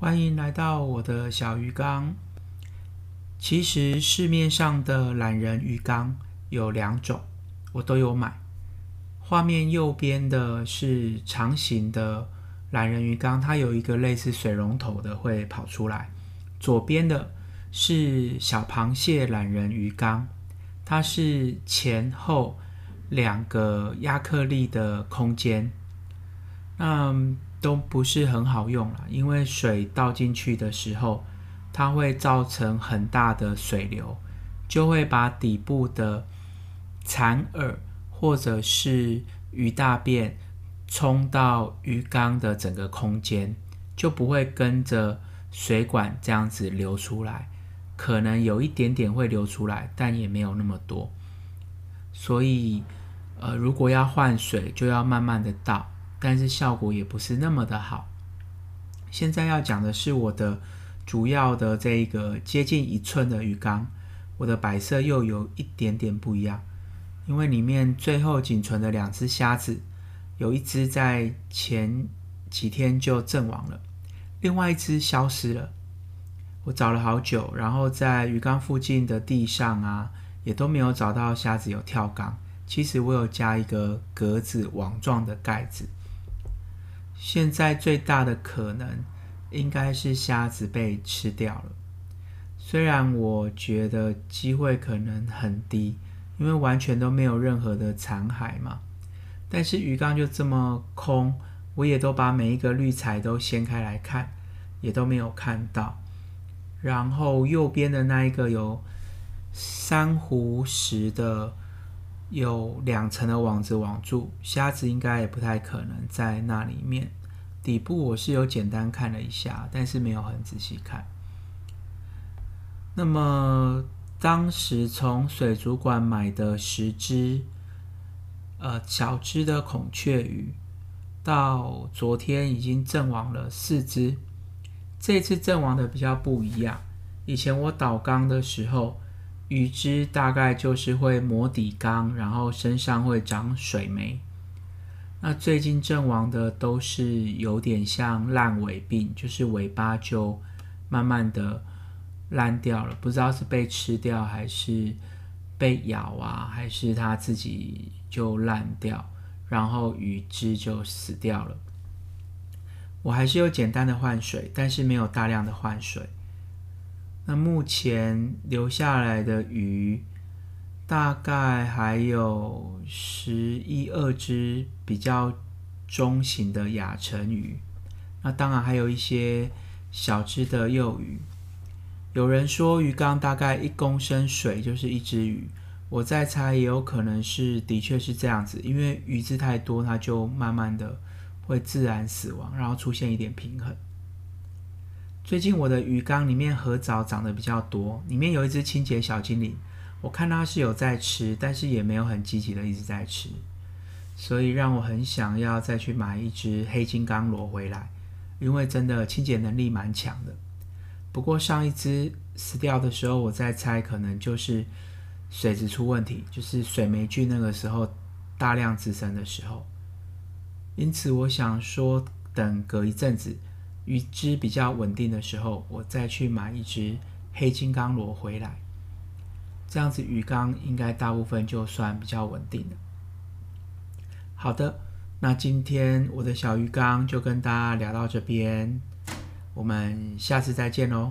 欢迎来到我的小鱼缸。其实市面上的懒人鱼缸有两种，我都有买。画面右边的是长形的懒人鱼缸，它有一个类似水龙头的会跑出来。左边的是小螃蟹懒人鱼缸，它是前后两个亚克力的空间。那都不是很好用了，因为水倒进去的时候，它会造成很大的水流，就会把底部的残饵或者是鱼大便冲到鱼缸的整个空间，就不会跟着水管这样子流出来，可能有一点点会流出来，但也没有那么多。所以，呃，如果要换水，就要慢慢的倒。但是效果也不是那么的好。现在要讲的是我的主要的这一个接近一寸的鱼缸，我的摆设又有一点点不一样，因为里面最后仅存的两只虾子，有一只在前几天就阵亡了，另外一只消失了。我找了好久，然后在鱼缸附近的地上啊，也都没有找到虾子有跳缸。其实我有加一个格子网状的盖子。现在最大的可能应该是虾子被吃掉了，虽然我觉得机会可能很低，因为完全都没有任何的残骸嘛。但是鱼缸就这么空，我也都把每一个滤材都掀开来看，也都没有看到。然后右边的那一个有珊瑚石的，有两层的网子网住，虾子应该也不太可能在那里面。底部我是有简单看了一下，但是没有很仔细看。那么当时从水族馆买的十只，呃，小只的孔雀鱼，到昨天已经阵亡了四只。这次阵亡的比较不一样，以前我倒缸的时候。鱼只大概就是会磨底缸，然后身上会长水霉。那最近阵亡的都是有点像烂尾病，就是尾巴就慢慢的烂掉了，不知道是被吃掉还是被咬啊，还是它自己就烂掉，然后鱼只就死掉了。我还是有简单的换水，但是没有大量的换水。那目前留下来的鱼，大概还有十一二只比较中型的亚成鱼，那当然还有一些小只的幼鱼。有人说鱼缸大概一公升水就是一只鱼，我再猜也有可能是的确是这样子，因为鱼只太多，它就慢慢的会自然死亡，然后出现一点平衡。最近我的鱼缸里面褐藻长得比较多，里面有一只清洁小精灵，我看它是有在吃，但是也没有很积极的一直在吃，所以让我很想要再去买一只黑金刚螺回来，因为真的清洁能力蛮强的。不过上一只死掉的时候，我在猜可能就是水质出问题，就是水霉菌那个时候大量滋生的时候，因此我想说等隔一阵子。鱼只比较稳定的时候，我再去买一只黑金刚螺回来，这样子鱼缸应该大部分就算比较稳定了。好的，那今天我的小鱼缸就跟大家聊到这边，我们下次再见喽。